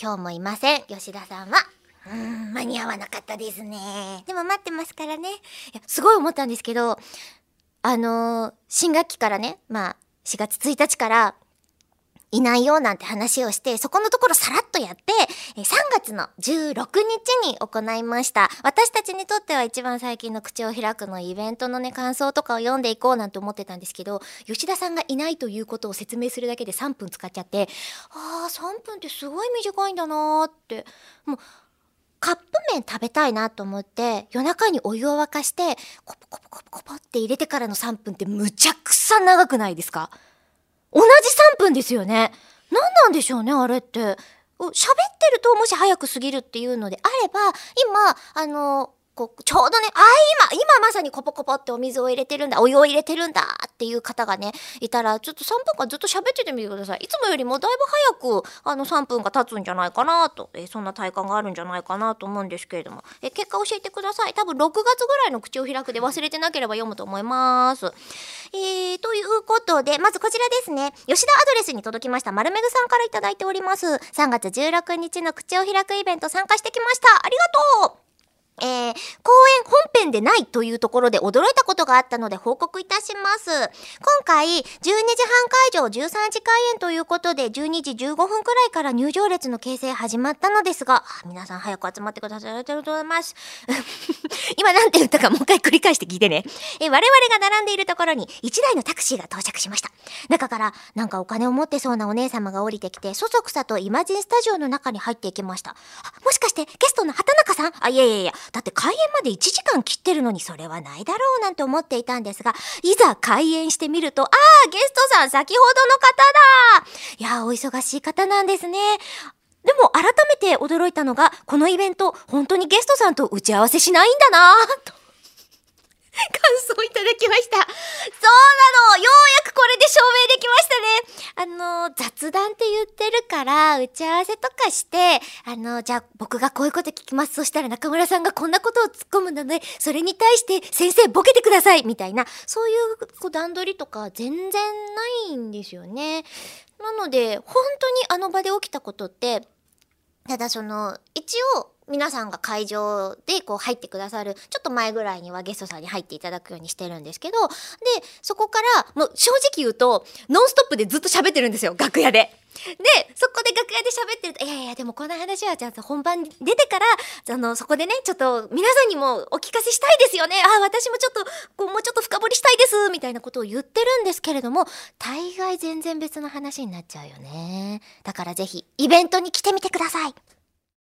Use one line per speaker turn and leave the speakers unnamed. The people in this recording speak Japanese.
今日もいません。吉田さんは。うーん間に合わなかったですね。でも待ってますからね。いやすごい思ったんですけどあのー新学期からねまあ4月1日からいないよなんて話をして、そこのところさらっとやって、え3月の16日に行いました。私たちにとっては一番最近の口を開くのイベントのね、感想とかを読んでいこうなんて思ってたんですけど、吉田さんがいないということを説明するだけで3分使っちゃって、あー、3分ってすごい短いんだなーって。もう、カップ麺食べたいなと思って、夜中にお湯を沸かして、コポコポコポコポって入れてからの3分ってむちゃくさ長くないですか？同じ3分ですよね。何なんでしょうね、あれって。喋ってるともし早く過ぎるっていうのであれば、今、あの、こうちょうどね、ああ今、さにコポコポってお水を入れてるんだ、お湯を入れてるんだっていう方がね、いたら、ちょっと3分間ずっと喋っててみてください。いつもよりもだいぶ早く、あの、3分が経つんじゃないかなと、えーそんな体感があるんじゃないかなと思うんですけれども、えー結果教えてください。多分6月ぐらいの口を開くで忘れてなければ読むと思います。えー、ということで、まずこちらですね。吉田アドレスに届きました、丸めぐさんからいただいております。3月16日の口を開くイベント参加してきました。ありがとうえー、公でないというところで驚いたことがあったので報告いたします。今回、12時半会場、13時開演ということで、12時15分くらいから入場列の形成始まったのですが、皆さん早く集まってください。ありがとうございます。今なんて言ったかもう一回繰り返して聞いてね。え我々が並んでいるところに1台のタクシーが到着しました。中からなんかお金を持ってそうなお姉様が降りてきて、そそくさとイマジンスタジオの中に入っていきました。もしかしてゲストの畑中さん？あ、いやいやいや、だって開演まで1時間切ってるのにそれはないだろうなんて思っていたんですが、いざ開演してみると、ああ、ゲストさん先ほどの方だいや、お忙しい方なんですね。でも改めて驚いたのが、このイベント、本当にゲストさんと打ち合わせしないんだなと。感想いただきました。そうなのようやくこれで証明の、雑談って言ってるから、打ち合わせとかして、あの、じゃあ僕がこういうこと聞きます。そしたら中村さんがこんなことを突っ込むので、それに対して先生ボケてくださいみたいな、そういうこう段取りとか全然ないんですよね。なので、本当にあの場で起きたことって、ただその一応皆さんが会場でこう入ってくださるちょっと前ぐらいにはゲストさんに入っていただくようにしてるんですけどでそこからもう正直言うとノンストップでずっと喋ってるんですよ楽屋で。でそこで楽屋で喋ってると「いやいやでもこの話はちゃんと本番出てからあのそこでねちょっと皆さんにもお聞かせしたいですよね。あ私もちょっとこうもうちょっと深掘りしたいです」みたいなことを言ってるんですけれども大概全然別の話になっちゃうよね。だからぜひイベントに来てみてください。